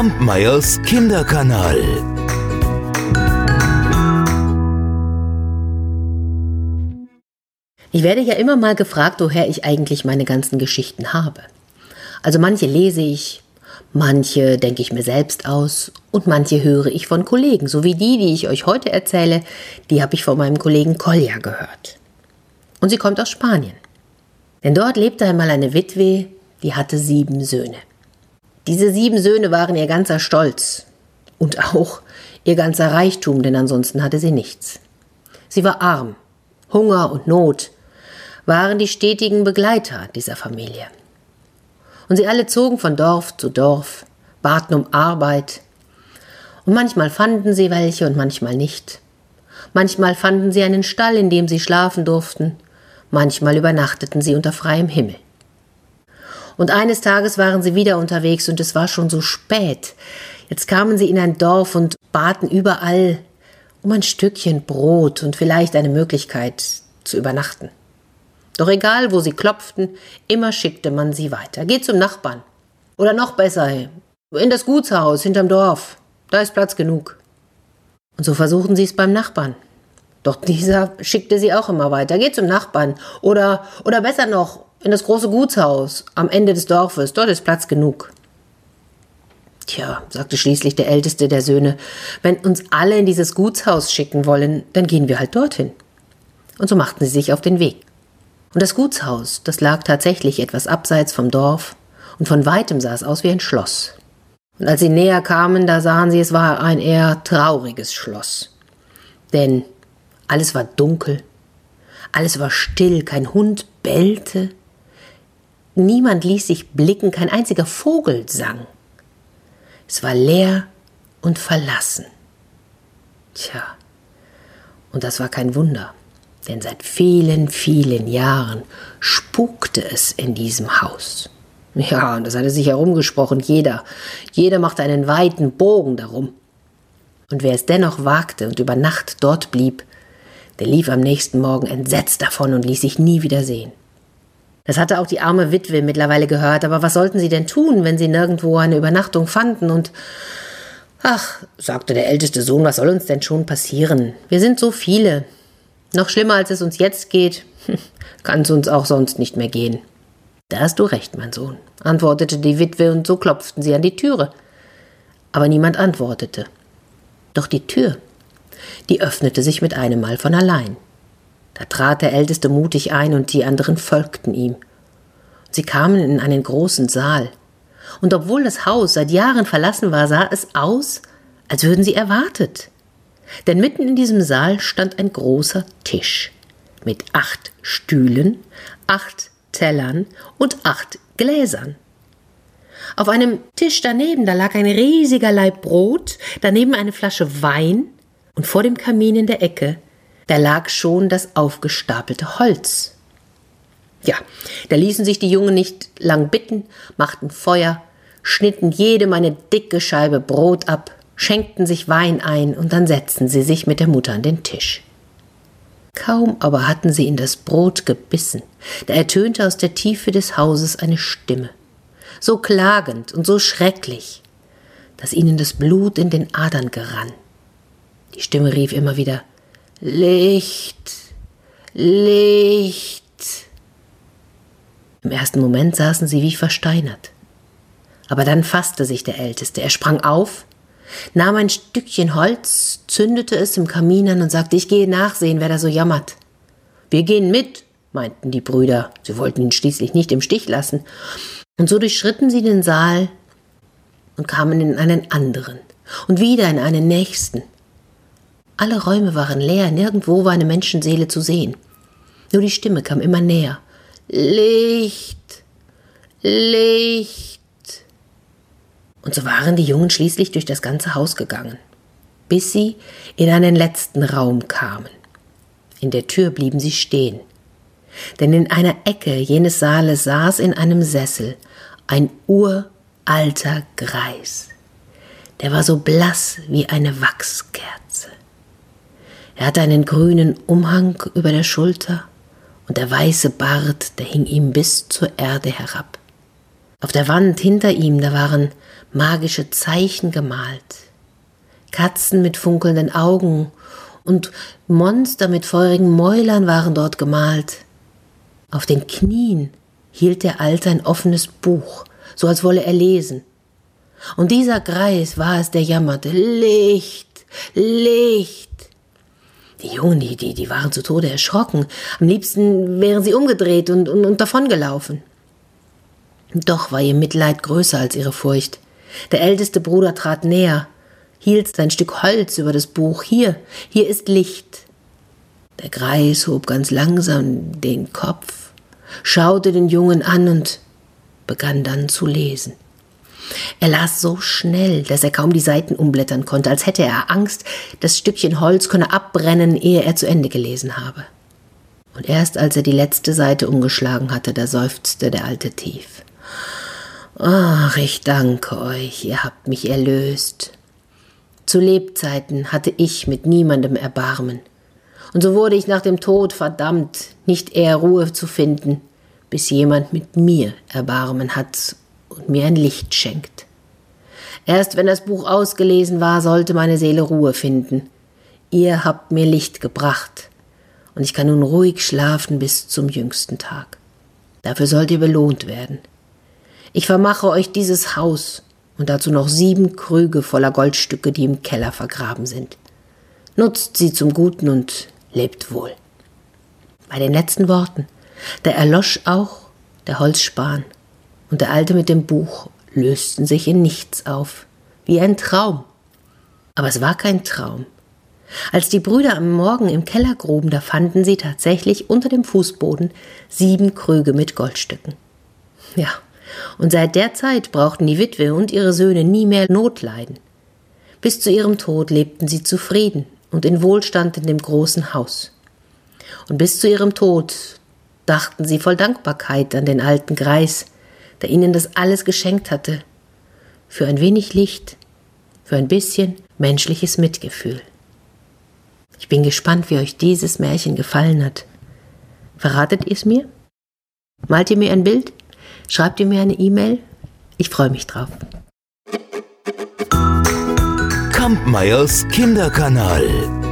Kampmeyers Kinderkanal. Ich werde ja immer mal gefragt, woher ich eigentlich meine ganzen Geschichten habe. Also manche lese ich, manche denke ich mir selbst aus und manche höre ich von Kollegen, so wie die, die ich euch heute erzähle, die habe ich von meinem Kollegen Kolja gehört. Und sie kommt aus Spanien. Denn dort lebte einmal eine Witwe, die hatte sieben Söhne. Diese sieben Söhne waren ihr ganzer Stolz und auch ihr ganzer Reichtum, denn ansonsten hatte sie nichts. Sie war arm, Hunger und Not waren die stetigen Begleiter dieser Familie. Und sie alle zogen von Dorf zu Dorf, baten um Arbeit, und manchmal fanden sie welche und manchmal nicht. Manchmal fanden sie einen Stall, in dem sie schlafen durften, manchmal übernachteten sie unter freiem Himmel. Und eines Tages waren sie wieder unterwegs und es war schon so spät. Jetzt kamen sie in ein Dorf und baten überall um ein Stückchen Brot und vielleicht eine Möglichkeit zu übernachten. Doch egal, wo sie klopften, immer schickte man sie weiter. Geh zum Nachbarn. Oder noch besser, in das Gutshaus hinterm Dorf. Da ist Platz genug. Und so versuchen sie es beim Nachbarn. Doch dieser schickte sie auch immer weiter. Geh zum Nachbarn. Oder, oder besser noch, in das große Gutshaus am Ende des Dorfes. Dort ist Platz genug. Tja, sagte schließlich der älteste der Söhne, wenn uns alle in dieses Gutshaus schicken wollen, dann gehen wir halt dorthin. Und so machten sie sich auf den Weg. Und das Gutshaus, das lag tatsächlich etwas abseits vom Dorf, und von weitem sah es aus wie ein Schloss. Und als sie näher kamen, da sahen sie, es war ein eher trauriges Schloss. Denn alles war dunkel, alles war still, kein Hund bellte, niemand ließ sich blicken, kein einziger Vogel sang. Es war leer und verlassen. Tja, und das war kein Wunder, denn seit vielen, vielen Jahren spukte es in diesem Haus. Ja, und das hatte sich herumgesprochen, jeder. Jeder machte einen weiten Bogen darum. Und wer es dennoch wagte und über Nacht dort blieb, der lief am nächsten Morgen entsetzt davon und ließ sich nie wieder sehen. Das hatte auch die arme Witwe mittlerweile gehört, aber was sollten sie denn tun, wenn sie nirgendwo eine Übernachtung fanden und Ach, sagte der älteste Sohn, was soll uns denn schon passieren? Wir sind so viele. Noch schlimmer, als es uns jetzt geht, kann es uns auch sonst nicht mehr gehen. Da hast du recht, mein Sohn, antwortete die Witwe, und so klopften sie an die Türe. Aber niemand antwortete. Doch die Tür die öffnete sich mit einem Mal von allein. Da trat der Älteste mutig ein und die anderen folgten ihm. Sie kamen in einen großen Saal. Und obwohl das Haus seit Jahren verlassen war, sah es aus, als würden sie erwartet. Denn mitten in diesem Saal stand ein großer Tisch mit acht Stühlen, acht Tellern und acht Gläsern. Auf einem Tisch daneben, da lag ein riesiger Laib Brot, daneben eine Flasche Wein und vor dem Kamin in der Ecke, da lag schon das aufgestapelte Holz. Ja, da ließen sich die Jungen nicht lang bitten, machten Feuer, schnitten jedem eine dicke Scheibe Brot ab, schenkten sich Wein ein und dann setzten sie sich mit der Mutter an den Tisch. Kaum aber hatten sie in das Brot gebissen, da ertönte aus der Tiefe des Hauses eine Stimme, so klagend und so schrecklich, dass ihnen das Blut in den Adern gerann. Die Stimme rief immer wieder Licht, Licht. Im ersten Moment saßen sie wie versteinert. Aber dann fasste sich der Älteste. Er sprang auf, nahm ein Stückchen Holz, zündete es im Kamin an und sagte, ich gehe nachsehen, wer da so jammert. Wir gehen mit, meinten die Brüder. Sie wollten ihn schließlich nicht im Stich lassen. Und so durchschritten sie den Saal und kamen in einen anderen und wieder in einen nächsten. Alle Räume waren leer, nirgendwo war eine Menschenseele zu sehen. Nur die Stimme kam immer näher. Licht, Licht. Und so waren die Jungen schließlich durch das ganze Haus gegangen, bis sie in einen letzten Raum kamen. In der Tür blieben sie stehen, denn in einer Ecke jenes Saales saß in einem Sessel ein uralter Greis. Der war so blass wie eine Wachskerze. Er hatte einen grünen Umhang über der Schulter und der weiße Bart, der hing ihm bis zur Erde herab. Auf der Wand hinter ihm, da waren magische Zeichen gemalt. Katzen mit funkelnden Augen und Monster mit feurigen Mäulern waren dort gemalt. Auf den Knien hielt der Alte ein offenes Buch, so als wolle er lesen. Und dieser Greis war es, der jammerte. Licht, Licht. Die Jungen, die, die, die waren zu Tode erschrocken. Am liebsten wären sie umgedreht und, und, und davongelaufen. Doch war ihr Mitleid größer als ihre Furcht. Der älteste Bruder trat näher, hielt sein Stück Holz über das Buch. Hier, hier ist Licht. Der Greis hob ganz langsam den Kopf, schaute den Jungen an und begann dann zu lesen. Er las so schnell, dass er kaum die Seiten umblättern konnte, als hätte er Angst, das Stückchen Holz könne abbrennen, ehe er zu Ende gelesen habe. Und erst als er die letzte Seite umgeschlagen hatte, da seufzte der Alte tief. Ach, ich danke euch, ihr habt mich erlöst. Zu Lebzeiten hatte ich mit niemandem Erbarmen. Und so wurde ich nach dem Tod verdammt, nicht eher Ruhe zu finden, bis jemand mit mir Erbarmen hat und mir ein Licht schenkt. Erst wenn das Buch ausgelesen war, sollte meine Seele Ruhe finden. Ihr habt mir Licht gebracht, und ich kann nun ruhig schlafen bis zum jüngsten Tag. Dafür sollt ihr belohnt werden. Ich vermache euch dieses Haus und dazu noch sieben Krüge voller Goldstücke, die im Keller vergraben sind. Nutzt sie zum Guten und lebt wohl. Bei den letzten Worten, da erlosch auch der Holzspan und der Alte mit dem Buch lösten sich in nichts auf, wie ein Traum. Aber es war kein Traum. Als die Brüder am Morgen im Keller gruben, da fanden sie tatsächlich unter dem Fußboden sieben Krüge mit Goldstücken. Ja, und seit der Zeit brauchten die Witwe und ihre Söhne nie mehr Not leiden. Bis zu ihrem Tod lebten sie zufrieden und in Wohlstand in dem großen Haus. Und bis zu ihrem Tod dachten sie voll Dankbarkeit an den alten Greis, der ihnen das alles geschenkt hatte, für ein wenig Licht, für ein bisschen menschliches Mitgefühl. Ich bin gespannt, wie euch dieses Märchen gefallen hat. Verratet ihr es mir? Malt ihr mir ein Bild? Schreibt ihr mir eine E-Mail? Ich freue mich drauf. Kampmeyers Kinderkanal.